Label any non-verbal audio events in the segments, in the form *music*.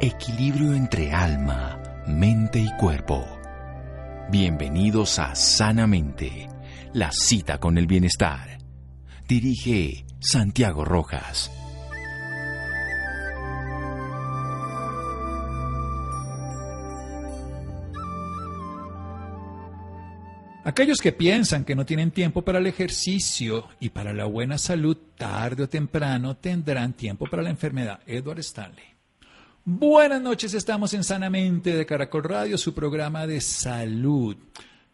Equilibrio entre alma, mente y cuerpo. Bienvenidos a Sanamente, la cita con el bienestar. Dirige Santiago Rojas. Aquellos que piensan que no tienen tiempo para el ejercicio y para la buena salud, tarde o temprano tendrán tiempo para la enfermedad. Edward Stanley. Buenas noches, estamos en Sanamente de Caracol Radio, su programa de salud.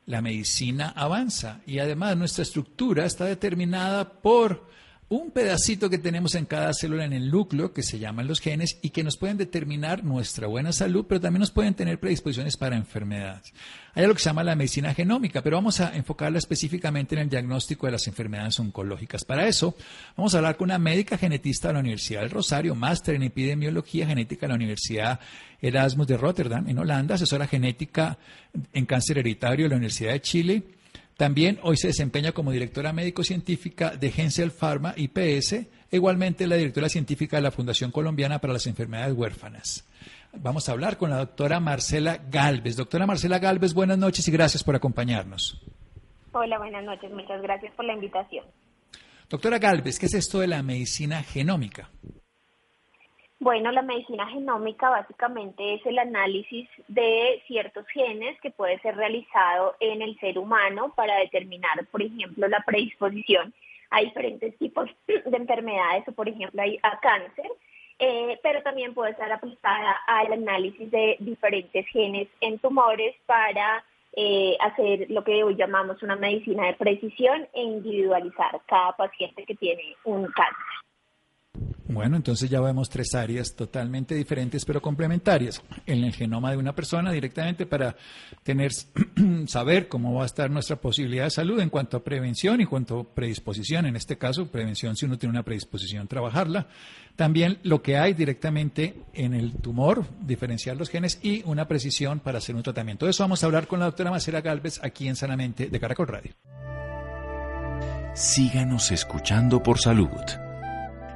La medicina avanza y además nuestra estructura está determinada por un pedacito que tenemos en cada célula en el núcleo que se llaman los genes y que nos pueden determinar nuestra buena salud, pero también nos pueden tener predisposiciones para enfermedades. Hay algo que se llama la medicina genómica, pero vamos a enfocarla específicamente en el diagnóstico de las enfermedades oncológicas. Para eso, vamos a hablar con una médica genetista de la Universidad del Rosario, máster en epidemiología genética de la Universidad Erasmus de Rotterdam, en Holanda, asesora genética en cáncer hereditario de la Universidad de Chile también hoy se desempeña como directora médico-científica de Gensel Pharma IPS, e igualmente la directora científica de la Fundación Colombiana para las Enfermedades Huérfanas. Vamos a hablar con la doctora Marcela Galvez. Doctora Marcela Galvez, buenas noches y gracias por acompañarnos. Hola, buenas noches. Muchas gracias por la invitación. Doctora Galvez, ¿qué es esto de la medicina genómica? Bueno, la medicina genómica básicamente es el análisis de ciertos genes que puede ser realizado en el ser humano para determinar, por ejemplo, la predisposición a diferentes tipos de enfermedades o, por ejemplo, a cáncer, eh, pero también puede estar aplicada al análisis de diferentes genes en tumores para eh, hacer lo que hoy llamamos una medicina de precisión e individualizar cada paciente que tiene un cáncer. Bueno, entonces ya vemos tres áreas totalmente diferentes pero complementarias. En el genoma de una persona directamente para tener *clears throat* saber cómo va a estar nuestra posibilidad de salud en cuanto a prevención y cuanto a predisposición. En este caso, prevención si uno tiene una predisposición, trabajarla. También lo que hay directamente en el tumor, diferenciar los genes y una precisión para hacer un tratamiento. De eso vamos a hablar con la doctora Macera Galvez aquí en Sanamente de Caracol Radio. Síganos escuchando por salud.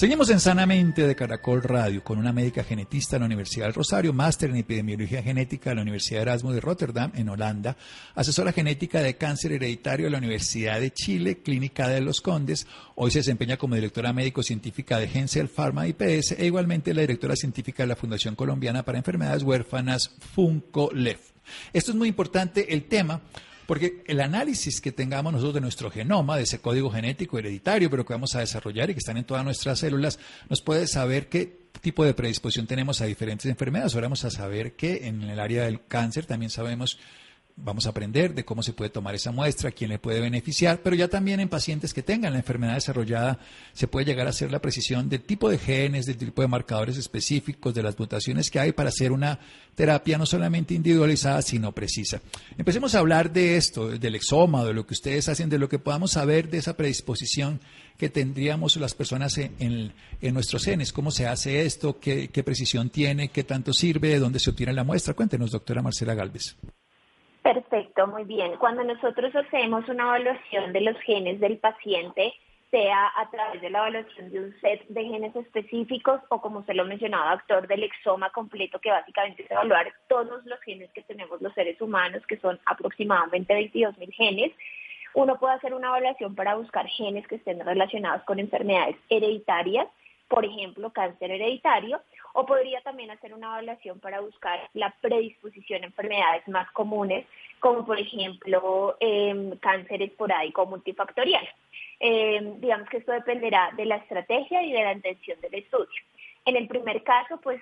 Seguimos en Sanamente de Caracol Radio con una médica genetista de la Universidad del Rosario, máster en epidemiología genética de la Universidad Erasmus de Rotterdam, en Holanda, asesora genética de cáncer hereditario de la Universidad de Chile, Clínica de los Condes. Hoy se desempeña como directora médico-científica de Gensel Pharma IPS e igualmente la directora científica de la Fundación Colombiana para Enfermedades Huérfanas, FUNCO-LEF. Esto es muy importante, el tema porque el análisis que tengamos nosotros de nuestro genoma, de ese código genético hereditario, pero que vamos a desarrollar y que están en todas nuestras células, nos puede saber qué tipo de predisposición tenemos a diferentes enfermedades. Ahora vamos a saber que en el área del cáncer también sabemos vamos a aprender de cómo se puede tomar esa muestra, quién le puede beneficiar, pero ya también en pacientes que tengan la enfermedad desarrollada se puede llegar a hacer la precisión del tipo de genes, del tipo de marcadores específicos, de las mutaciones que hay para hacer una terapia no solamente individualizada, sino precisa. Empecemos a hablar de esto, del exoma, de lo que ustedes hacen, de lo que podamos saber de esa predisposición que tendríamos las personas en, nuestros genes. ¿Cómo se hace esto? ¿Qué, ¿Qué precisión tiene? ¿Qué tanto sirve? ¿De dónde se obtiene la muestra? Cuéntenos, doctora Marcela Galvez. Perfecto, muy bien. Cuando nosotros hacemos una evaluación de los genes del paciente, sea a través de la evaluación de un set de genes específicos o como se lo mencionaba, actor del exoma completo, que básicamente es evaluar todos los genes que tenemos los seres humanos, que son aproximadamente 22 mil genes, uno puede hacer una evaluación para buscar genes que estén relacionados con enfermedades hereditarias, por ejemplo, cáncer hereditario, o podría también hacer una evaluación para buscar la predisposición a enfermedades más comunes, como por ejemplo eh, cáncer esporádico multifactorial. Em, digamos que esto dependerá de la estrategia y de la intención del estudio. En el primer caso, pues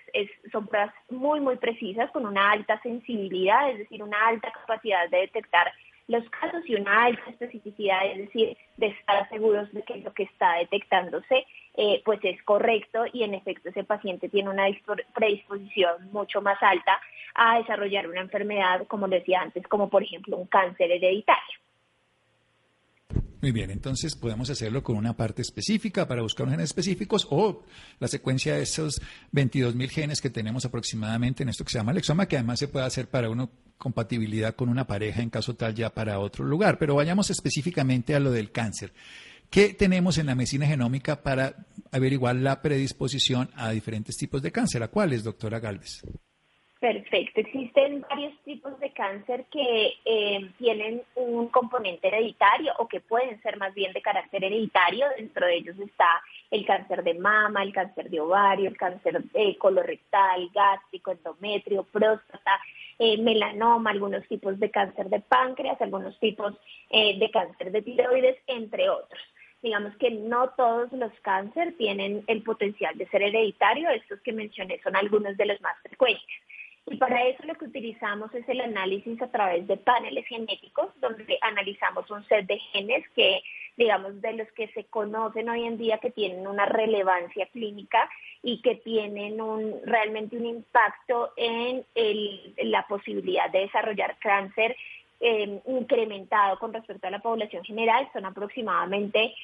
son pruebas muy, muy precisas, con una alta sensibilidad, es decir, una alta capacidad de detectar los casos y una alta especificidad, es decir, de estar seguros de que lo que está detectándose eh, pues es correcto y en efecto ese paciente tiene una predisposición mucho más alta a desarrollar una enfermedad, como decía antes, como por ejemplo un cáncer hereditario. Muy bien, entonces podemos hacerlo con una parte específica para buscar unos genes específicos o la secuencia de esos 22.000 genes que tenemos aproximadamente en esto que se llama lexoma, que además se puede hacer para una compatibilidad con una pareja en caso tal ya para otro lugar. Pero vayamos específicamente a lo del cáncer. ¿Qué tenemos en la medicina genómica para averiguar la predisposición a diferentes tipos de cáncer? ¿A cuáles, doctora Galvez? Perfecto. Existen varios tipos de cáncer que eh, tienen un componente hereditario o que pueden ser más bien de carácter hereditario. Dentro de ellos está el cáncer de mama, el cáncer de ovario, el cáncer de colorectal, gástrico, endometrio, próstata, eh, melanoma, algunos tipos de cáncer de páncreas, algunos tipos eh, de cáncer de tiroides, entre otros digamos que no todos los cánceres tienen el potencial de ser hereditario, estos que mencioné son algunos de los más frecuentes. Y para eso lo que utilizamos es el análisis a través de paneles genéticos, donde analizamos un set de genes que, digamos, de los que se conocen hoy en día que tienen una relevancia clínica y que tienen un, realmente un impacto en la posibilidad de desarrollar cáncer eh, incrementado con respecto a la población general, son aproximadamente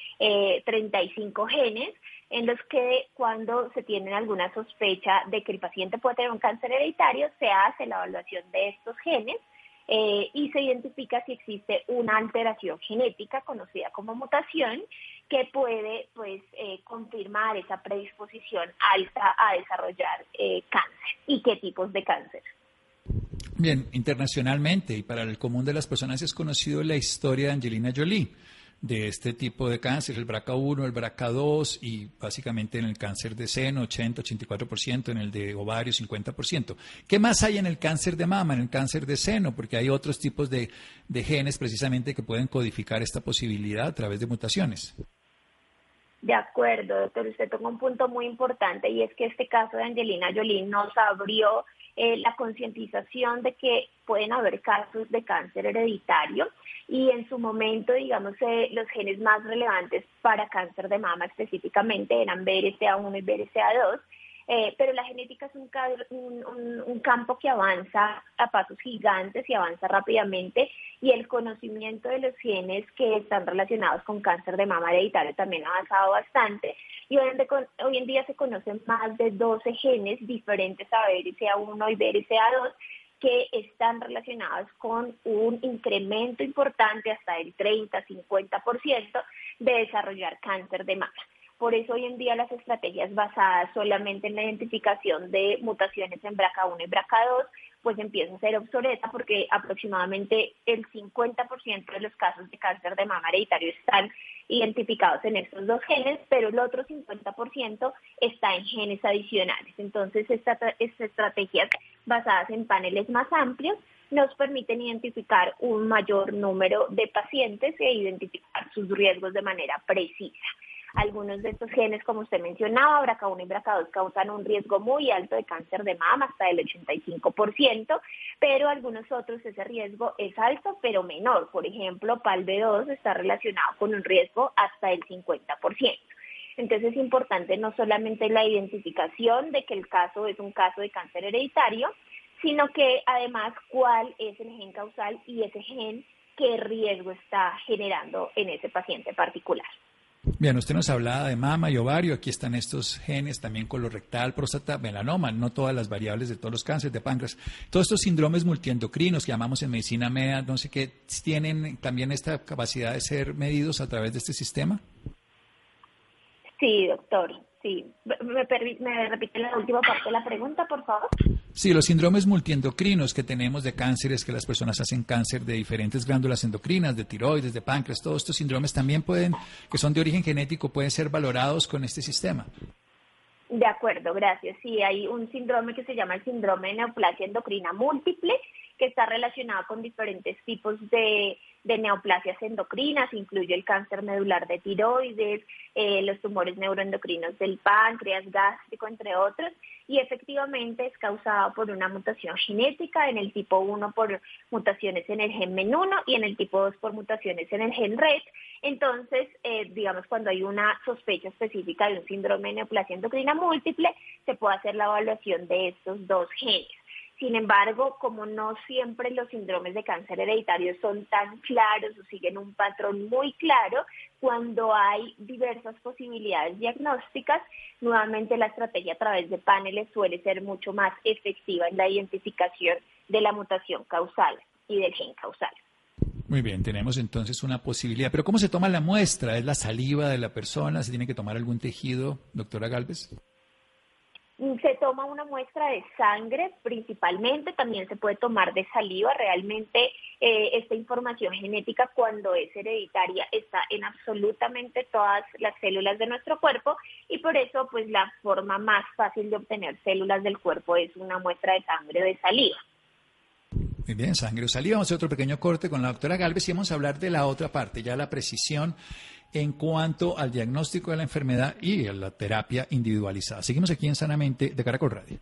35 eh, genes en los que cuando se tiene alguna sospecha de que el paciente puede tener un cáncer hereditario, se hace la evaluación de estos genes eh, y se identifica si existe una alteración genética conocida como mutación que puede pues eh, confirmar esa predisposición alta a desarrollar cáncer y qué tipos de cáncer. Bien, internacionalmente y para el común de las personas es conocido la historia de Angelina Jolie de este tipo de cáncer, el BRCA1, el BRCA2 y básicamente en el cáncer de seno 80-84%, en el de ovario 50%. ¿Qué más hay en el cáncer de mama, en el cáncer de seno? Porque hay otros tipos de, de genes precisamente que pueden codificar esta posibilidad a través de mutaciones. De acuerdo, doctor. Usted tocó un punto muy importante y es que este caso de Angelina Jolie nos abrió eh, la concientización de que pueden haber casos de cáncer hereditario y en su momento, digamos, eh, los genes más relevantes para cáncer de mama específicamente eran BRCA1 y BRCA2 eh, pero la genética es un, campo que avanza a pasos gigantes y avanza rápidamente y el conocimiento de los genes que están relacionados con cáncer de mama hereditario también ha avanzado bastante y hoy en, hoy en día se conocen más de 12 genes diferentes a BRCA1 y BRCA2 que están relacionados con un incremento importante hasta el 30-50% de desarrollar cáncer de mama. Por eso hoy en día las estrategias basadas solamente en la identificación de mutaciones en BRCA1 y BRCA2 pues empieza a ser obsoleta porque aproximadamente el 50% de los casos de cáncer de mama hereditario están identificados en estos dos genes, pero el otro 50% está en genes adicionales. Entonces, estas estrategias basadas en paneles más amplios nos permiten identificar un mayor número de pacientes e identificar sus riesgos de manera precisa. Algunos de estos genes, como usted mencionaba, BRCA1 y BRCA2 causan un riesgo muy alto de cáncer de mama, hasta el 85%, pero algunos otros ese riesgo es alto, pero menor. Por ejemplo, PALB2 está relacionado con un riesgo hasta el 50%. Entonces es importante no solamente la identificación de que el caso es un caso de cáncer hereditario, sino que además cuál es el gen causal y ese gen qué riesgo está generando en ese paciente particular. Bien, usted nos hablaba de mama y ovario, aquí están estos genes, también colorectal, próstata, melanoma, no todas las variables de todos los cánceres de páncreas. Todos estos síndromes multiendocrinos que llamamos en medicina MEA, no sé qué, ¿tienen también esta capacidad de ser medidos a través de este sistema? Sí, doctor, sí. ¿Me, me repite la última parte de la pregunta, por favor? Sí, los síndromes multiendocrinos que tenemos de cánceres, que las personas hacen cáncer de diferentes glándulas endocrinas, de tiroides, de páncreas, todos estos síndromes también pueden, que son de origen genético, pueden ser valorados con este sistema. De acuerdo, gracias. Sí, hay un síndrome que se llama el síndrome de neoplasia endocrina múltiple, que está relacionado con diferentes tipos de de neoplasias endocrinas, incluye el cáncer medular de tiroides, eh, los tumores neuroendocrinos del páncreas, gástrico, entre otros, y efectivamente es causado por una mutación genética, en el tipo 1 por mutaciones en el gen MEN1 y en el tipo 2 por mutaciones en el gen RET. Entonces, eh, digamos, cuando hay una sospecha específica de un síndrome de neoplasia endocrina múltiple, se puede hacer la evaluación de estos dos genes. Sin embargo, como no siempre los síndromes de cáncer hereditario son tan claros o siguen un patrón muy claro, cuando hay diversas posibilidades diagnósticas, nuevamente la estrategia a través de paneles suele ser mucho más efectiva en la identificación de la mutación causal y del gen causal. Muy bien, tenemos entonces una posibilidad. Pero ¿cómo se toma la muestra? ¿Es la saliva de la persona? ¿Se tiene que tomar algún tejido, doctora Galvez? Se toma una muestra de sangre principalmente, también se puede tomar de saliva. Realmente eh, esta información genética cuando es hereditaria está en absolutamente todas las células de nuestro cuerpo y por eso pues la forma más fácil de obtener células del cuerpo es una muestra de sangre de saliva. Muy bien, sangre saliva. Vamos a hacer otro pequeño corte con la doctora Galvez y vamos a hablar de la otra parte, ya la precisión en cuanto al diagnóstico de la enfermedad y la terapia individualizada. Seguimos aquí en Sanamente de Caracol Radio.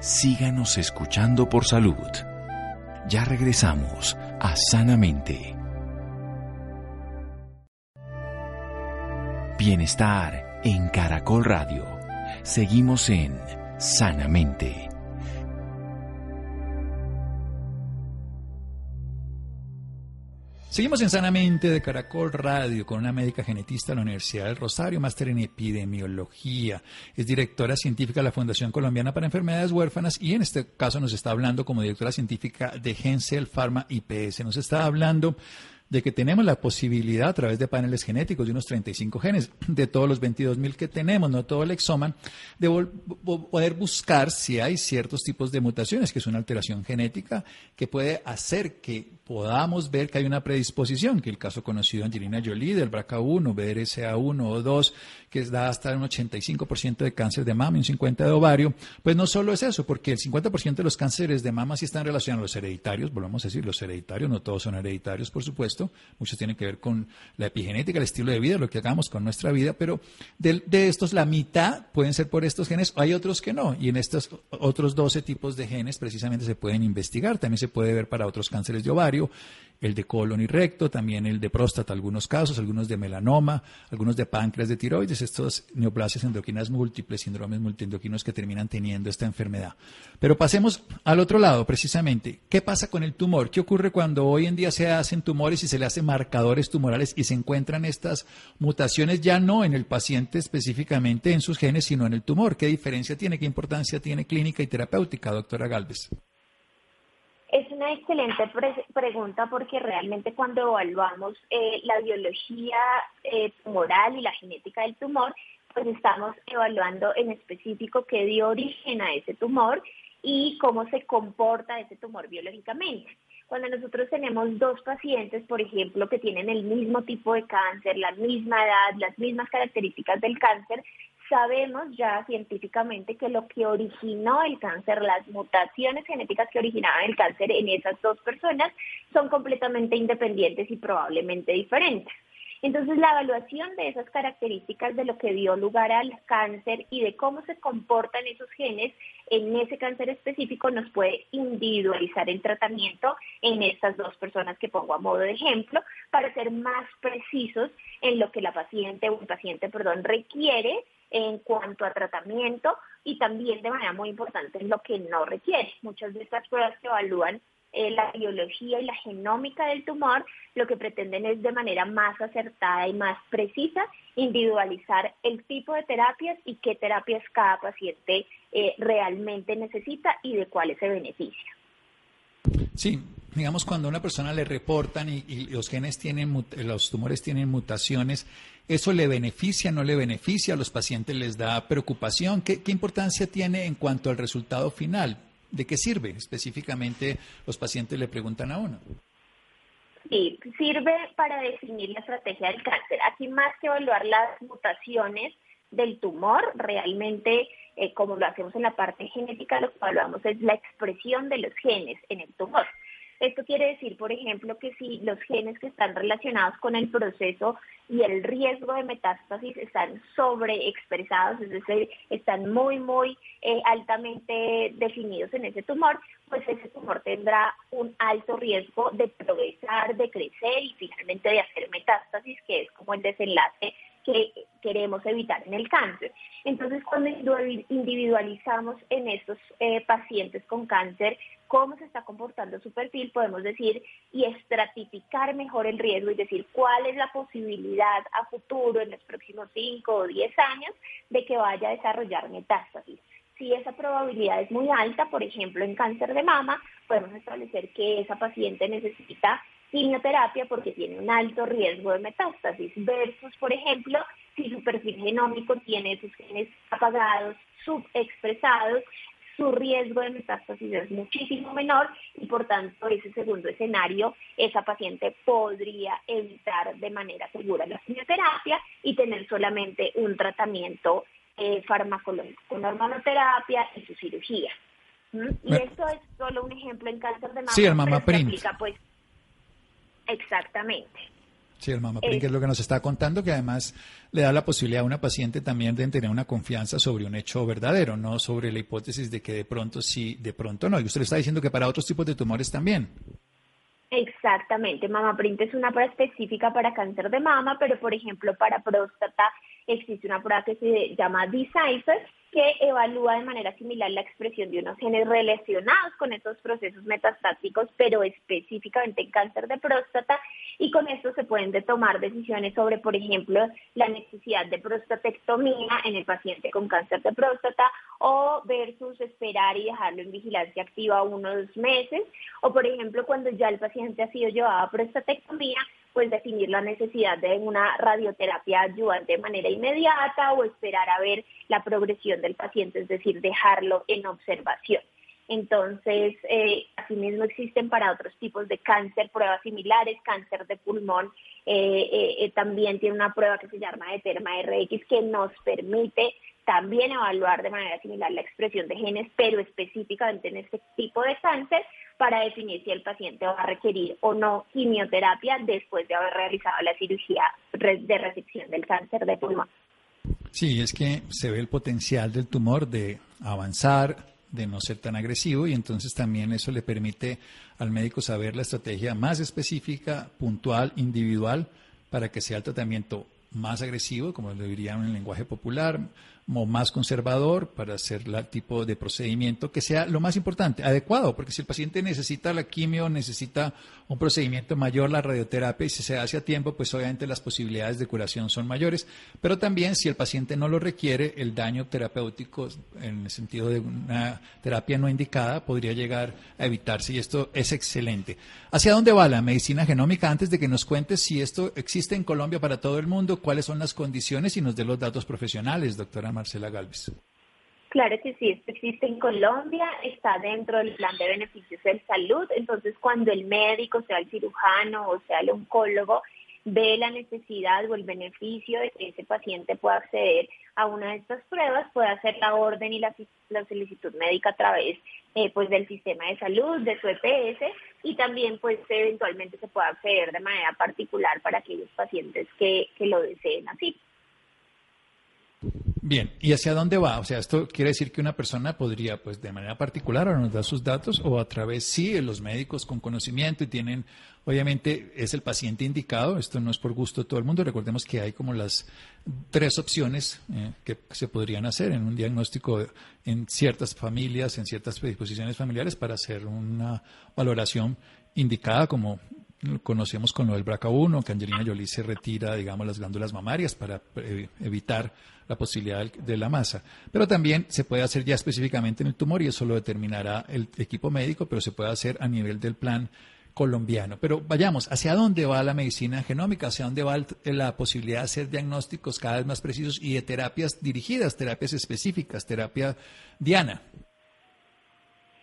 Síganos escuchando por salud. Ya regresamos a Sanamente. Bienestar en Caracol Radio. Seguimos en Sanamente. Seguimos en Sanamente de Caracol Radio con una médica genetista de la Universidad del Rosario, máster en epidemiología. Es directora científica de la Fundación Colombiana para Enfermedades Huérfanas y en este caso nos está hablando como directora científica de Gensel Pharma IPS. Nos está hablando de que tenemos la posibilidad a través de paneles genéticos de unos 35 genes, de todos los 22.000 que tenemos, no todo el exoma, de poder buscar si hay ciertos tipos de mutaciones, que es una alteración genética que puede hacer que podamos ver que hay una predisposición, que el caso conocido de Angelina Jolie, del BRCA1, BRCA1 o 2, que da hasta un 85% de cáncer de mama y un 50% de ovario, pues no solo es eso, porque el 50% de los cánceres de mama sí están relacionados a los hereditarios, volvemos a decir, los hereditarios, no todos son hereditarios, por supuesto, muchos tienen que ver con la epigenética, el estilo de vida, lo que hagamos con nuestra vida, pero de, de estos la mitad pueden ser por estos genes, hay otros que no, y en estos otros 12 tipos de genes precisamente se pueden investigar, también se puede ver para otros cánceres de ovario, el de colon y recto, también el de próstata, algunos casos, algunos de melanoma, algunos de páncreas, de tiroides, estos neoplasias endocrinas múltiples, síndromes multiendocrinos que terminan teniendo esta enfermedad. Pero pasemos al otro lado, precisamente. ¿Qué pasa con el tumor? ¿Qué ocurre cuando hoy en día se hacen tumores y se le hacen marcadores tumorales y se encuentran estas mutaciones ya no en el paciente específicamente en sus genes, sino en el tumor? ¿Qué diferencia tiene? ¿Qué importancia tiene clínica y terapéutica, doctora Galvez? Es una excelente pregunta porque realmente cuando evaluamos eh, la biología eh, tumoral y la genética del tumor, pues estamos evaluando en específico qué dio origen a ese tumor y cómo se comporta ese tumor biológicamente. Cuando nosotros tenemos dos pacientes, por ejemplo, que tienen el mismo tipo de cáncer, la misma edad, las mismas características del cáncer, sabemos ya científicamente que lo que originó el cáncer, las mutaciones genéticas que originaban el cáncer en esas dos personas son completamente independientes y probablemente diferentes. Entonces, la evaluación de esas características de lo que dio lugar al cáncer y de cómo se comportan esos genes en ese cáncer específico nos puede individualizar el tratamiento en estas dos personas que pongo a modo de ejemplo para ser más precisos en lo que la paciente o el paciente, perdón, requiere en cuanto a tratamiento y también de manera muy importante lo que no requiere. Muchas de estas pruebas que evalúan eh, la biología y la genómica del tumor, lo que pretenden es de manera más acertada y más precisa individualizar el tipo de terapias y qué terapias cada paciente eh, realmente necesita y de cuáles se beneficia. Sí, digamos cuando a una persona le reportan y, los genes tienen, los tumores tienen mutaciones, ¿eso le beneficia, no le beneficia? ¿A los pacientes les da preocupación? ¿Qué, importancia tiene en cuanto al resultado final? ¿De qué sirve? Específicamente los pacientes le preguntan a uno. Sí, sirve para definir la estrategia del cáncer. Aquí más que evaluar las mutaciones del tumor, realmente eh, como lo hacemos en la parte genética, lo que evaluamos es la expresión de los genes en el tumor. Esto quiere decir, por ejemplo, que si los genes que están relacionados con el proceso y el riesgo de metástasis están sobreexpresados, es decir, están muy, muy eh, altamente definidos en ese tumor, pues ese tumor tendrá un alto riesgo de progresar, de crecer y finalmente de hacer metástasis, que es como el desenlace que queremos evitar en el cáncer. Entonces, cuando individualizamos en estos eh, pacientes con cáncer cómo se está comportando su perfil, podemos decir y estratificar mejor el riesgo y decir cuál es la posibilidad a futuro, en los próximos 5 o 10 años, de que vaya a desarrollar metástasis. Si esa probabilidad es muy alta, por ejemplo, en cáncer de mama, podemos establecer que esa paciente necesita quimioterapia porque tiene un alto riesgo de metástasis, versus, por ejemplo, si su perfil genómico tiene esos genes apagados, subexpresados, su riesgo de metástasis es muchísimo menor y por tanto ese segundo escenario, esa paciente podría evitar de manera segura la quimioterapia y tener solamente un tratamiento eh, farmacológico con hormonoterapia y su cirugía. ¿Mm? Y esto es solo un ejemplo en cáncer de mama. Sí, el mama print. pues, exactamente. Sí, el mama print, que es lo que nos está contando, que además le da la posibilidad a una paciente también de tener una confianza sobre un hecho verdadero, no sobre la hipótesis de que de pronto sí, de pronto no. Y usted le está diciendo que para otros tipos de tumores también. Exactamente, mama print es una prueba específica para cáncer de mama, pero por ejemplo para próstata existe una prueba que se llama Decipher, que evalúa de manera similar la expresión de unos genes relacionados con esos procesos metastáticos, pero específicamente en cáncer de próstata, y con esto se pueden tomar decisiones sobre, por ejemplo, la necesidad de prostatectomía en el paciente con cáncer de próstata o versus esperar y dejarlo en vigilancia activa unos meses, o por ejemplo, cuando ya el paciente ha sido llevado a prostatectomía, pues definir la necesidad de una radioterapia ayudante de manera inmediata o esperar a ver la progresión del paciente, es decir, dejarlo en observación. Entonces, eh, asimismo existen para otros tipos de cáncer pruebas similares, cáncer de pulmón, eh, eh, eh también tiene una prueba que se llama Eterma RX que nos permite también evaluar de manera similar la expresión de genes, pero específicamente en este tipo de cáncer, para definir si el paciente va a requerir o no quimioterapia después de haber realizado la cirugía de resección del cáncer de pulmón. Sí, es que se ve el potencial del tumor de avanzar, de no ser tan agresivo y entonces también eso le permite al médico saber la estrategia más específica, puntual, individual, para que sea el tratamiento más agresivo, como lo dirían en el lenguaje popular, más conservador para hacer el tipo de procedimiento que sea lo más importante, adecuado, porque si el paciente necesita la quimio, necesita un procedimiento mayor, la radioterapia, y si se hace a tiempo, pues obviamente las posibilidades de curación son mayores, pero también si el paciente no lo requiere, el daño terapéutico en el sentido de una terapia no indicada podría llegar a evitarse y esto es excelente. ¿Hacia dónde va la medicina genómica? Antes de que nos cuentes si esto existe en Colombia para todo el mundo, cuáles son las condiciones y nos dé los datos profesionales, doctora Marcela Galvez. Claro que sí, esto existe en Colombia, está dentro del plan de beneficios de salud, entonces cuando el médico, sea el cirujano o sea el oncólogo, ve la necesidad o el beneficio de que ese paciente pueda acceder a una de estas pruebas, puede hacer la orden y la, solicitud médica a través eh, pues del sistema de salud, de su EPS, y también pues eventualmente se puede acceder de manera particular para aquellos pacientes que, que lo deseen así. Bien, ¿y hacia dónde va? O sea, esto quiere decir que una persona podría, pues, de manera particular, nos da sus datos, o a través, sí, los médicos con conocimiento y tienen, obviamente, es el paciente indicado, esto no es por gusto de todo el mundo, recordemos que hay como las tres opciones eh, que se podrían hacer en un diagnóstico en ciertas familias, en ciertas predisposiciones familiares para hacer una valoración indicada como conocemos con lo del BRCA1, que Angelina Jolie se retira, digamos, las glándulas mamarias para eh, evitar la posibilidad de la masa. Pero también se puede hacer ya específicamente en el tumor y eso lo determinará el equipo médico, pero se puede hacer a nivel del plan colombiano. Pero vayamos, ¿hacia dónde va la medicina genómica? ¿Hacia dónde va la posibilidad de hacer diagnósticos cada vez más precisos y de terapias dirigidas, terapias específicas, terapia diana?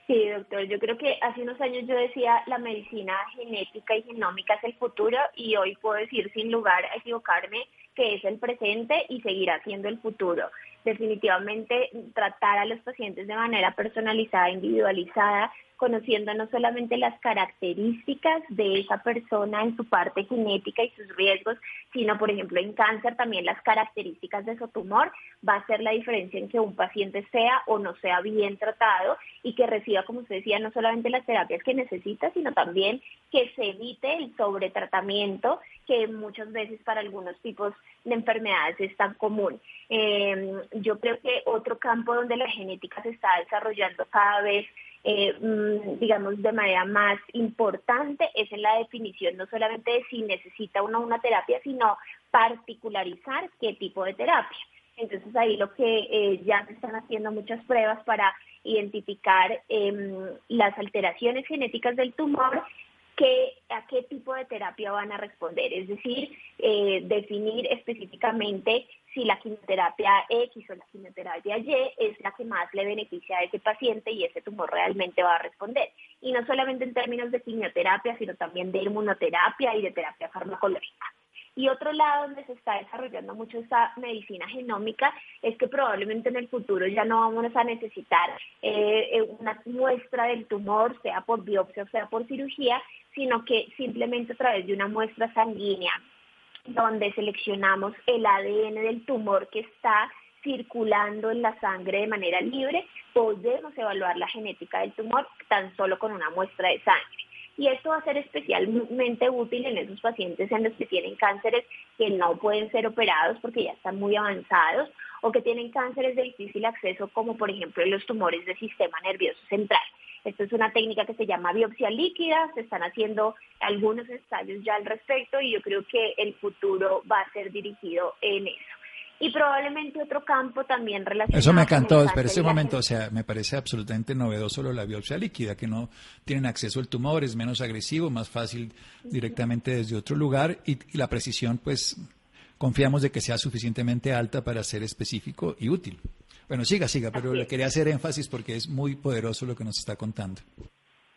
Sí, doctor, yo creo que hace unos años yo decía la medicina genética y genómica es el futuro y hoy puedo decir sin lugar a equivocarme que es el presente y seguirá siendo el futuro. Definitivamente tratar a los pacientes de manera personalizada, individualizada, conociendo no solamente las características de esa persona en su parte genética y sus riesgos, sino, por ejemplo, en cáncer también las características de su tumor, va a ser la diferencia en que un paciente sea o no sea bien tratado y que reciba, como usted decía, no solamente las terapias que necesita, sino también que se evite el sobretratamiento que muchas veces para algunos tipos de enfermedades es tan común. Em, yo creo que otro campo donde la genética se está desarrollando cada vez eh, mm, digamos, de manera más importante es en la definición no solamente de si necesita uno una terapia, sino particularizar qué tipo de terapia. Entonces ahí lo que eh, ya se están haciendo muchas pruebas para identificar em, las alteraciones genéticas del tumor a qué tipo de terapia van a responder, es decir, eh, definir específicamente si la quimioterapia X o la quimioterapia Y es la que más le beneficia a ese paciente y ese tumor realmente va a responder. Y no solamente en términos de quimioterapia, sino también de inmunoterapia y de terapia farmacológica. Y otro lado donde se está desarrollando mucho esta medicina genómica es que probablemente en el futuro ya no vamos a necesitar eh, eh, una muestra del tumor, sea por biopsia o sea por cirugía, sino que simplemente a través de una muestra sanguínea donde seleccionamos el ADN del tumor que está circulando en la sangre de manera libre, podemos evaluar la genética del tumor tan solo con una muestra de sangre. Y esto va a ser especialmente útil en esos pacientes en los que tienen cánceres que no pueden ser operados porque ya están muy avanzados o que tienen cánceres de difícil acceso como por ejemplo los tumores del sistema nervioso central. Esto es una técnica que se llama biopsia líquida, se están haciendo algunos ensayos ya al respecto y yo creo que el futuro va a ser dirigido en eso. Y probablemente otro campo también relacionado. Eso me encantó, pero ese momento, o sea, me parece absolutamente novedoso lo de la biopsia líquida, que no tienen acceso al tumor, es menos agresivo, más fácil directamente desde otro lugar y, y la precisión, pues, confiamos de que sea suficientemente alta para ser específico y útil. Bueno, siga, siga, pero le quería hacer énfasis porque es muy poderoso lo que nos está contando.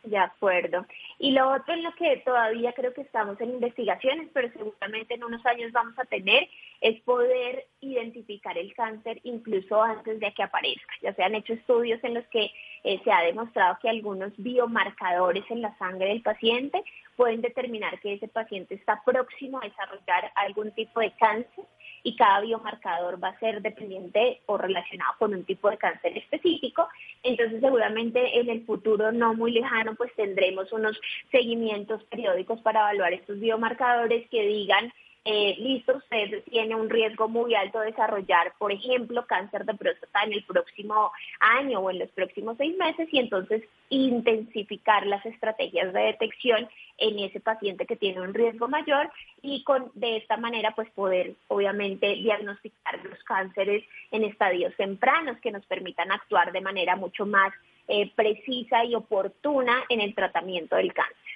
De acuerdo. Y lo otro en lo que todavía creo que estamos en investigaciones, pero seguramente en unos años vamos a tener, es poder identificar el cáncer incluso antes de que aparezca. Ya se han hecho estudios en los que eh, se ha demostrado que algunos biomarcadores en la sangre del paciente pueden determinar que ese paciente está próximo a desarrollar algún tipo de cáncer y cada biomarcador va a ser dependiente o relacionado con un tipo de cáncer específico. Entonces seguramente en el futuro no muy lejano pues tendremos unos seguimientos periódicos para evaluar estos biomarcadores que digan eh, listo, usted tiene un riesgo muy alto de desarrollar, por ejemplo, cáncer de próstata en el próximo año o en los próximos seis meses y entonces intensificar las estrategias de detección en ese paciente que tiene un riesgo mayor y con de esta manera pues poder obviamente diagnosticar los cánceres en estadios tempranos que nos permitan actuar de manera mucho más eh, precisa y oportuna en el tratamiento del cáncer.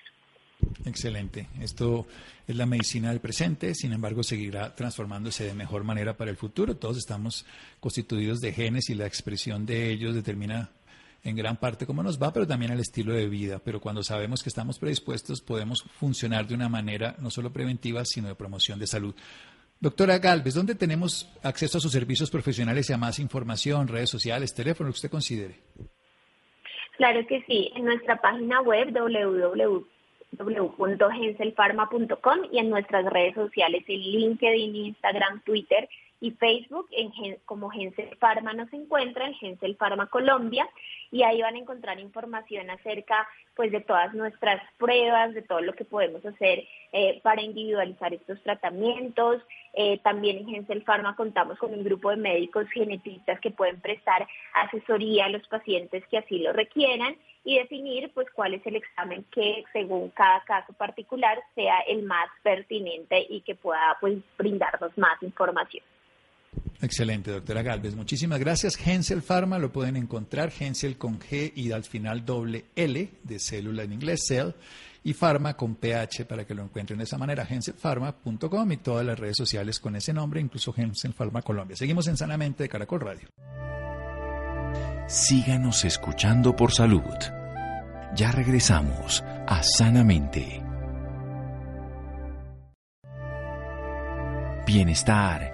Excelente. Esto es la medicina del presente, sin embargo seguirá transformándose de mejor manera para el futuro. Todos estamos constituidos de genes y la expresión de ellos determina en gran parte cómo nos va, pero también el estilo de vida. Pero cuando sabemos que estamos predispuestos, podemos funcionar de una manera no solo preventiva, sino de promoción de salud. Doctora Galvez, ¿dónde tenemos acceso a sus servicios profesionales y a más información, redes sociales, teléfono, que usted considere? Claro que sí, en nuestra página web www www.genselfarma.com y en nuestras redes sociales en LinkedIn, Instagram, Twitter y Facebook, en, como Gensel Pharma nos encuentran, Gensel Pharma Colombia, y ahí van a encontrar información acerca pues de todas nuestras pruebas, de todo lo que podemos hacer eh, para individualizar estos tratamientos. Eh, también en Gensel Pharma contamos con un grupo de médicos genetistas que pueden prestar asesoría a los pacientes que así lo requieran y definir pues cuál es el examen que según cada caso particular sea el más pertinente y que pueda pues brindarnos más información. Excelente, doctora Galvez. Muchísimas gracias. Hensel Pharma lo pueden encontrar, Hensel con G y al final doble L de célula en inglés, cell, y Pharma con PH para que lo encuentren de esa manera, henselpharma.com y todas las redes sociales con ese nombre, incluso Hensel Pharma Colombia. Seguimos en Sanamente de Caracol Radio. Síganos escuchando por salud. Ya regresamos a Sanamente. Bienestar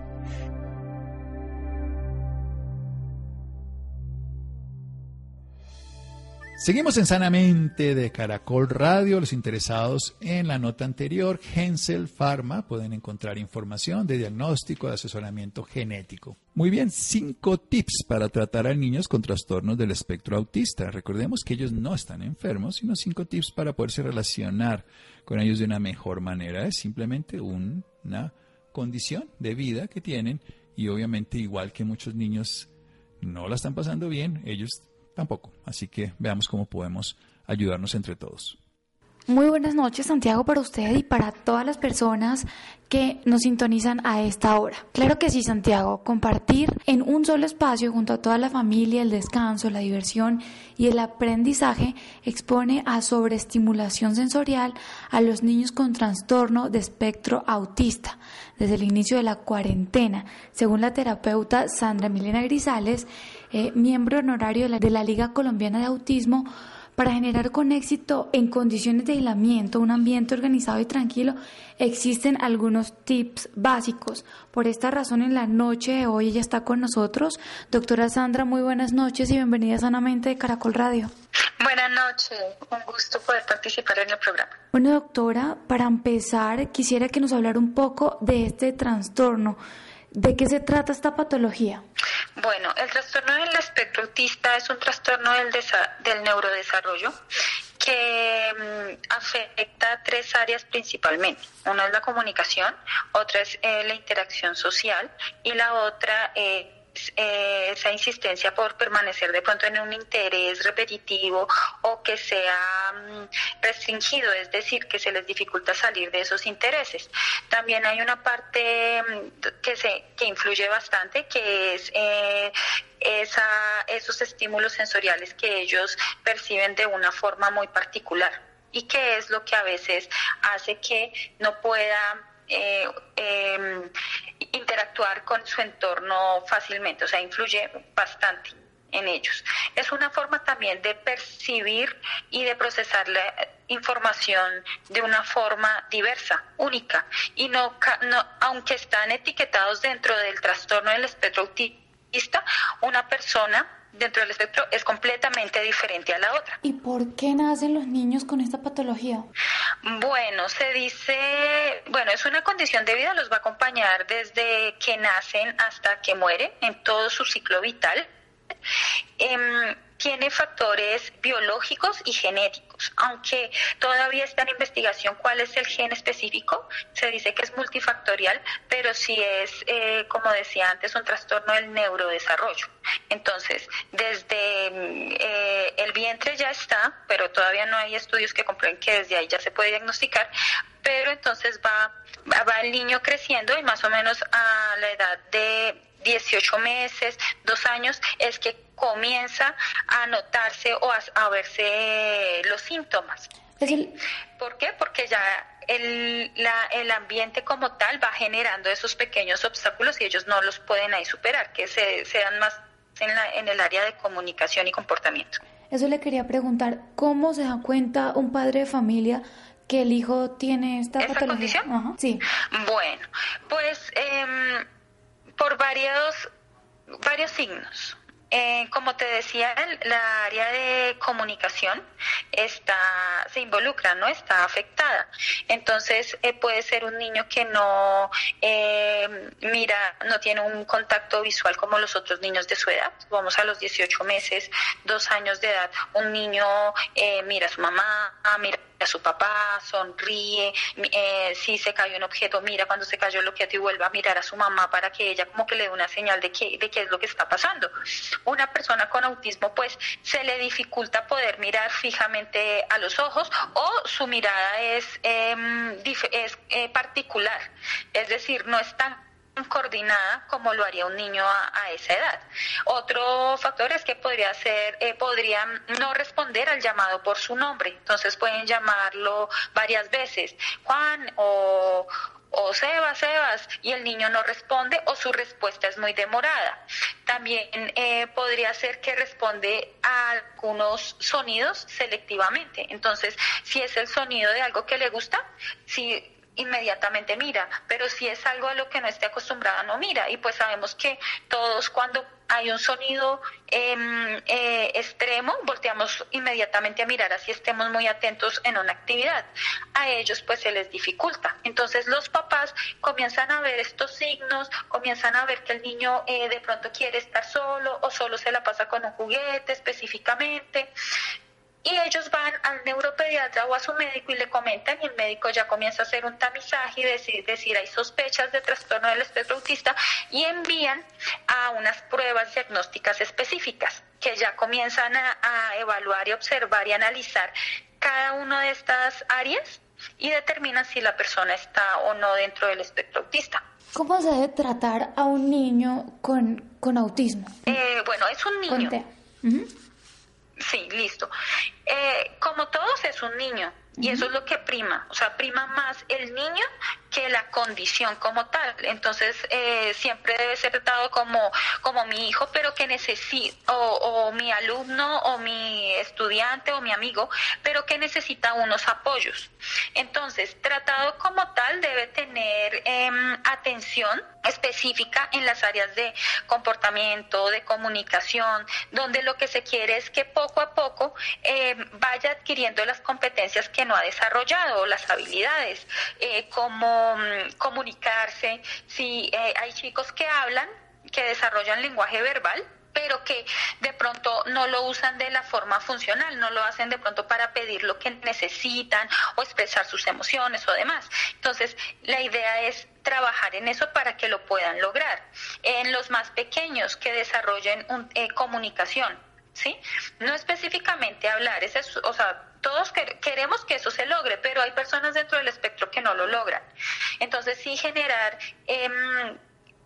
Seguimos en Sanamente de Caracol Radio. Los interesados en la nota anterior, Hensel Pharma, pueden encontrar información de diagnóstico, de asesoramiento genético. Muy bien, cinco tips para tratar a niños con trastornos del espectro autista. Recordemos que ellos no están enfermos, sino cinco tips para poderse relacionar con ellos de una mejor manera. Es simplemente una condición de vida que tienen y obviamente igual que muchos niños no la están pasando bien, ellos Así que veamos cómo podemos ayudarnos entre todos. Muy buenas noches, Santiago, para usted y para todas las personas que nos sintonizan a esta hora. Claro que sí, Santiago, compartir en un solo espacio junto a toda la familia el descanso, la diversión y el aprendizaje expone a sobreestimulación sensorial a los niños con trastorno de espectro autista desde el inicio de la cuarentena, según la terapeuta Sandra Milena Grisales, eh, miembro honorario de la Liga Colombiana de Autismo para generar con éxito en condiciones de aislamiento un ambiente organizado y tranquilo, existen algunos tips básicos. Por esta razón, en la noche de hoy ella está con nosotros. Doctora Sandra, muy buenas noches y bienvenida sanamente de Caracol Radio. Buenas noches, un gusto poder participar en el programa. Bueno, doctora, para empezar, quisiera que nos hablara un poco de este trastorno. ¿De qué se trata esta patología? Bueno, el trastorno del espectro autista es un trastorno del, del neurodesarrollo que mm, afecta a tres áreas principalmente. Una es la comunicación, otra es eh, la interacción social y la otra eh, eh, esa insistencia por permanecer de pronto en un interés repetitivo o que sea mm, restringido, es decir, que se les dificulta salir de esos intereses. También hay una parte mm, que, se, que influye bastante, que es eh, esa, esos estímulos sensoriales que ellos perciben de una forma muy particular y que es lo que a veces hace que no pueda eh, em, interactuar con su entorno fácilmente, o sea, influye bastante en ellos. Es una forma también de percibir y de procesar la información de una forma diversa, única, y no, no aunque están etiquetados dentro del trastorno del espectro autista, una persona dentro del espectro es completamente diferente a la otra. ¿Y por qué nacen los niños con esta patología? Bueno, se dice, bueno, es una condición de vida, los va a acompañar desde que nacen hasta que mueren en todo su ciclo vital. Em, tiene factores biológicos y genéticos, aunque todavía está en investigación cuál es el gen específico, se dice que es multifactorial, pero sí es, eh, como decía antes, un trastorno del neurodesarrollo. Entonces, desde eh, el vientre ya está, pero todavía no hay estudios que comprueben que desde ahí ya se puede diagnosticar, pero entonces va, va el niño creciendo y más o menos a la edad de 18 meses, dos años, es que comienza a notarse o a, verse los síntomas. ¿Por qué? Porque ya el, el ambiente como tal va generando esos pequeños obstáculos y ellos no los pueden ahí superar, que se, dan más en, la, en el área de comunicación y comportamiento. Eso le quería preguntar, ¿cómo se da cuenta un padre de familia que el hijo tiene esta ¿Esta condición? sí. Bueno, pues em, por varios, varios signos. Eh, como te decía, la área de comunicación está, se involucra, ¿no? Está afectada. Entonces, eh, puede ser un niño que no eh, mira, no tiene un contacto visual como los otros niños de su edad. Vamos a los 18 meses, dos años de edad. Un niño mira a su mamá, mira a su papá, sonríe, eh, si se cayó un objeto, mira cuando se cayó el objeto y vuelve a mirar a su mamá para que ella como que le dé una señal de, qué, de qué es lo que está pasando. Una persona con autismo pues se le dificulta poder mirar fijamente a los ojos o su mirada es, em, es eh, particular, es decir, no es tan coordinada como lo haría un niño a, esa edad. Otro factor es que podría ser, eh, podrían no responder al llamado por su nombre, entonces pueden llamarlo varias veces, Juan o, o Sebas, Sebas, y el niño no responde o su respuesta es muy demorada. También eh, podría ser que responde a algunos sonidos selectivamente. Entonces, si es el sonido de algo que le gusta, si inmediatamente mira, pero si es algo a lo que no esté acostumbrada, no mira. Y pues sabemos que todos cuando hay un sonido em, eh, extremo, volteamos inmediatamente a mirar, así estemos muy atentos en una actividad. A ellos pues se les dificulta. Entonces los papás comienzan a ver estos signos, comienzan a ver que el niño eh, de pronto quiere estar solo o solo se la pasa con un juguete específicamente y ellos van al neuropediatra o a su médico y le comentan y el médico ya comienza a hacer un tamizaje y decir, decir hay sospechas de trastorno del espectro autista y envían a unas pruebas diagnósticas específicas que ya comienzan a, a evaluar y observar y analizar cada una de estas áreas y determinan si la persona está o no dentro del espectro autista. ¿Cómo se debe tratar a un niño con, con autismo? Eh, bueno, es un niño. Sí, listo. Eh, como todos es un niño y eso es lo que prima, o sea, prima más el niño que la condición como tal. Entonces, eh, siempre debe ser tratado como, como mi hijo, pero que necesita, o, mi alumno, o mi estudiante, o mi amigo, pero que necesita unos apoyos. Entonces, tratado como tal debe tener em, atención específica en las áreas de comportamiento, de comunicación, donde lo que se quiere es que poco a poco em, vaya adquiriendo las competencias que no ha desarrollado, las habilidades, eh, como comunicarse. Si eh, hay chicos que hablan, que desarrollan lenguaje verbal, pero que de pronto no lo usan de la forma funcional, no lo hacen de pronto para pedir lo que necesitan o expresar sus emociones o demás. Entonces, la idea es trabajar en eso para que lo puedan lograr. En los más pequeños que desarrollen un, eh, comunicación, ¿sí? No específicamente hablar, es, o sea, todos queremos que eso se logre, pero hay personas dentro del espectro que no lo logran. Entonces, sí generar em,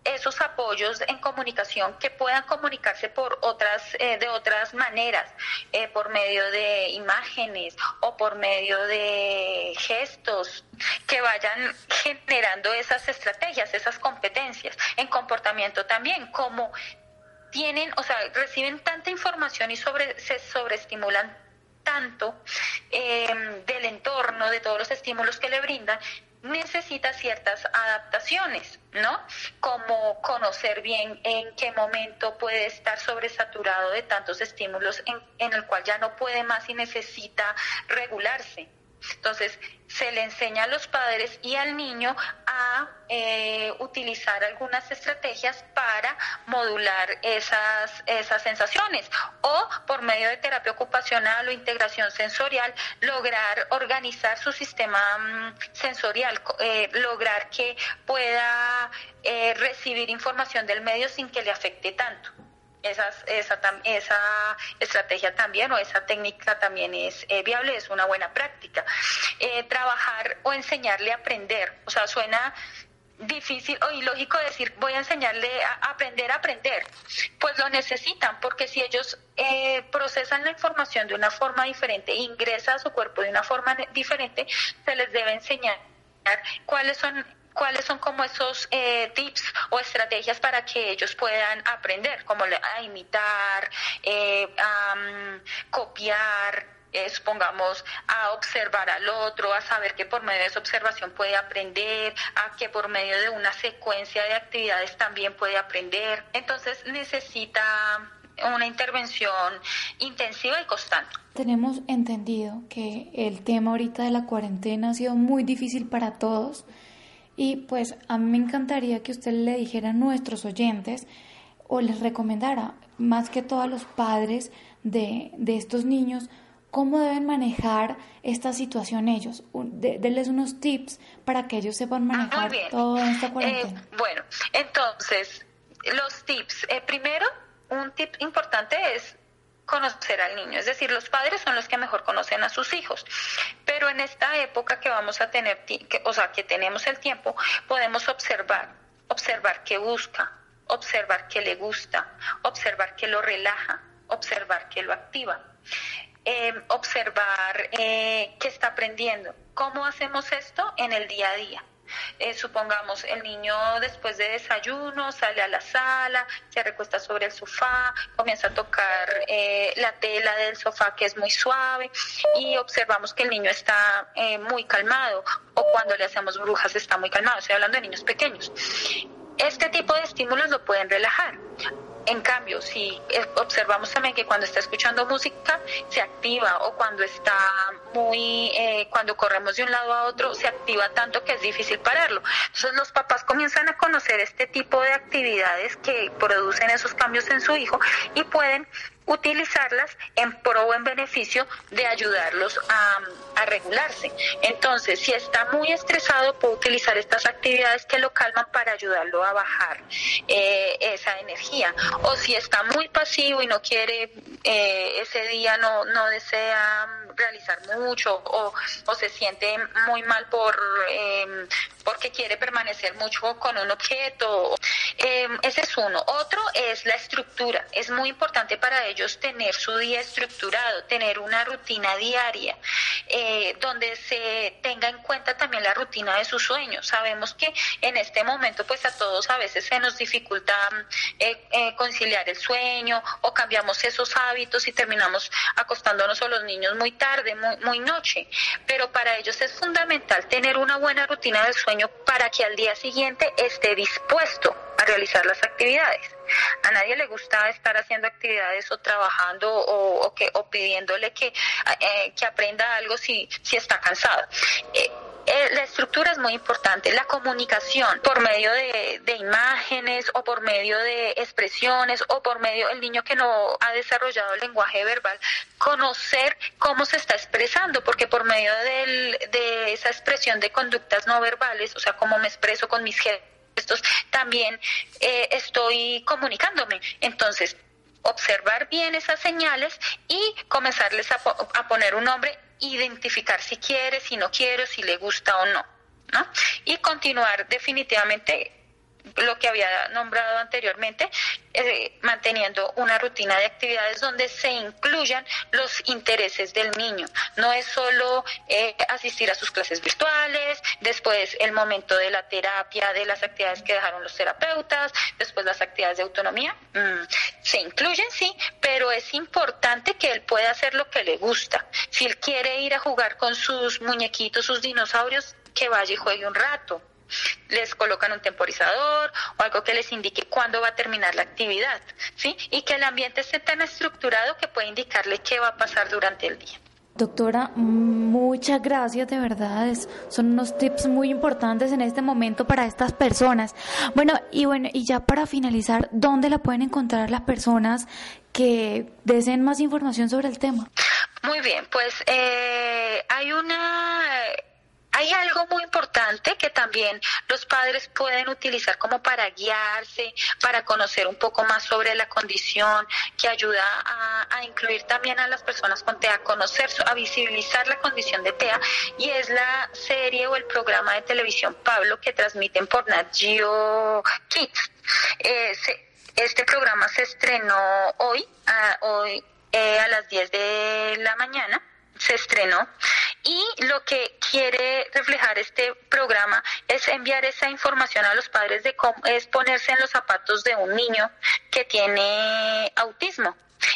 esos apoyos en comunicación que puedan comunicarse por otras, eh, de otras maneras, eh, por medio de imágenes o por medio de gestos, que vayan generando esas estrategias, esas competencias en comportamiento también, como tienen, o sea, reciben tanta información y sobre, se sobreestimulan tanto em, del entorno, de todos los estímulos que le brindan, necesita ciertas adaptaciones, ¿no? Como conocer bien en qué momento puede estar sobresaturado de tantos estímulos en, en el cual ya no puede más y necesita regularse. Entonces, se le enseña a los padres y al niño a eh, utilizar algunas estrategias para modular esas, esas sensaciones o por medio de terapia ocupacional o integración sensorial lograr organizar su sistema mm, sensorial, eh, lograr que pueda eh, recibir información del medio sin que le afecte tanto esa, esa estrategia también o esa técnica también es eh, viable, es una buena práctica. Eh, trabajar o enseñarle a aprender, o sea, suena difícil o ilógico decir voy a enseñarle a aprender a aprender, pues lo necesitan porque si ellos eh, procesan la información de una forma diferente, ingresa a su cuerpo de una forma diferente, se les debe enseñar cuáles son cuáles son como esos eh, tips o estrategias para que ellos puedan aprender, como a imitar, eh, a copiar, eh, supongamos, a observar al otro, a saber que por medio de esa observación puede aprender, a que por medio de una secuencia de actividades también puede aprender. Entonces necesita una intervención intensiva y constante. Tenemos entendido que el tema ahorita de la cuarentena ha sido muy difícil para todos y pues a mí me encantaría que usted le dijera a nuestros oyentes o les recomendara más que todo a los padres de, de estos niños cómo deben manejar esta situación ellos. denles unos tips para que ellos sepan ah, manejar todo esta cuarentena. Eh, bueno, entonces, los tips. Eh, primero, un tip importante es conocer al niño, es decir, los padres son los que mejor conocen a sus hijos, pero en esta época que vamos a tener, o sea, que tenemos el tiempo, podemos observar, observar qué busca, observar qué le gusta, observar qué lo relaja, observar qué lo activa. Em, observar eh, qué está aprendiendo. ¿Cómo hacemos esto en el día a día? Eh, supongamos el niño después de desayuno sale a la sala, se recuesta sobre el sofá, comienza a tocar eh, la tela del sofá que es muy suave y observamos que el niño está eh, muy calmado o cuando le hacemos brujas está muy calmado. Estoy hablando de niños pequeños. Este tipo de estímulos lo pueden relajar. En cambio, si observamos también que cuando está escuchando música se activa o cuando está muy, eh, cuando corremos de un lado a otro se activa tanto que es difícil pararlo. Entonces los papás comienzan a conocer este tipo de actividades que producen esos cambios en su hijo y pueden utilizarlas en pro o en beneficio de ayudarlos a, regularse. Entonces, si está muy estresado, puede utilizar estas actividades que lo calman para ayudarlo a bajar eh, esa energía. O si está muy pasivo y no quiere, eh, ese día no, no desea realizar mucho o, o se siente muy mal por eh, porque quiere permanecer mucho con un objeto. ese es uno. Otro es la estructura. Es muy importante para ellos ellos tener su día estructurado, tener una rutina diaria, eh, donde se tenga en cuenta también la rutina de sus sueños. Sabemos que en este momento, pues a todos a veces se nos dificulta eh, eh, conciliar el sueño o cambiamos esos hábitos y terminamos acostándonos a los niños muy tarde, muy, muy noche. Pero para ellos es fundamental tener una buena rutina del sueño para que al día siguiente esté dispuesto a realizar las actividades. A nadie le gusta estar haciendo actividades o trabajando o, que, o pidiéndole que, eh, que aprenda algo si, si está cansado. Eh, eh, la estructura es muy importante, la comunicación por medio de, de, imágenes o por medio de expresiones o por medio del niño que no ha desarrollado el lenguaje verbal, conocer cómo se está expresando, porque por medio de esa expresión de conductas no verbales, o sea, cómo me expreso con mis gestos, estos también estoy comunicándome. Entonces, observar bien esas señales y comenzarles a, a, poner un nombre, identificar si quiere, si no quiere, si le gusta o no. ¿no? Y continuar definitivamente lo que había nombrado anteriormente, eh, manteniendo una rutina de actividades donde se incluyan los intereses del niño. No es solo eh, asistir a sus clases virtuales, después el momento de la terapia, de las actividades que dejaron los terapeutas, después las actividades de autonomía. Mm, se incluyen, sí, pero es importante que él pueda hacer lo que le gusta. Si él quiere ir a jugar con sus muñequitos, sus dinosaurios, que vaya y juegue un rato les colocan un temporizador o algo que les indique cuándo va a terminar la actividad, ¿sí? Y que el ambiente esté tan estructurado que puede indicarle qué va a pasar durante el día. Doctora, muchas gracias, de verdad. son unos tips muy importantes en este momento para estas personas. Bueno, y bueno, y ya para finalizar, ¿dónde la pueden encontrar las personas que deseen más información sobre el tema? Muy bien, pues eh, hay una hay algo muy importante que también los padres pueden utilizar como para guiarse, para conocer un poco más sobre la condición, que ayuda a, incluir también a las personas con TEA, a conocer, a visibilizar la condición de TEA, y es la serie o el programa de televisión Pablo que transmiten por Nat Geo Kids. Eh, este programa se estrenó hoy, a, hoy eh, a las 10 de la mañana se estrenó y lo que quiere reflejar este programa es enviar esa información a los padres de cómo es ponerse en los zapatos de un niño que tiene autismo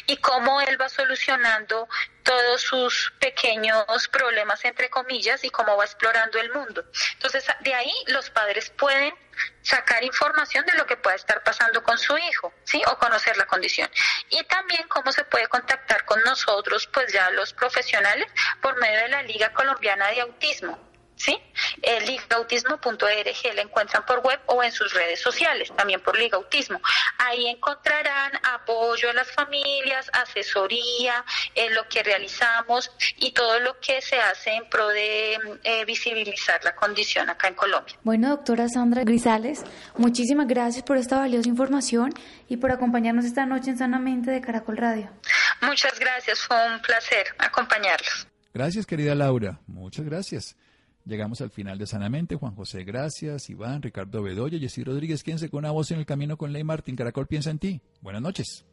y cómo él va solucionando todos sus pequeños problemas, entre comillas, y cómo va explorando el mundo. Entonces, de ahí los padres pueden sacar información de lo que pueda estar pasando con su hijo, ¿sí? O conocer la condición. Y también cómo se puede contactar con nosotros, pues ya los profesionales, por medio de la Liga Colombiana de Autismo. ¿Sí? Eh, ligautismo.org la encuentran por web o en sus redes sociales, también por Ligautismo. Ahí encontrarán apoyo a las familias, asesoría, lo que realizamos y todo lo que se hace en pro de eh, visibilizar la condición acá en Colombia. Bueno, doctora Sandra Grisales, muchísimas gracias por esta valiosa información y por acompañarnos esta noche en Sanamente de Caracol Radio. Muchas gracias, fue un placer acompañarlos. Gracias, querida Laura. Muchas gracias. Llegamos al final de Sanamente. Juan José, gracias. Iván, Ricardo Bedoya, Jessy Rodríguez, quédense con una voz en el camino con Ley Martín. Caracol piensa en ti. Buenas noches.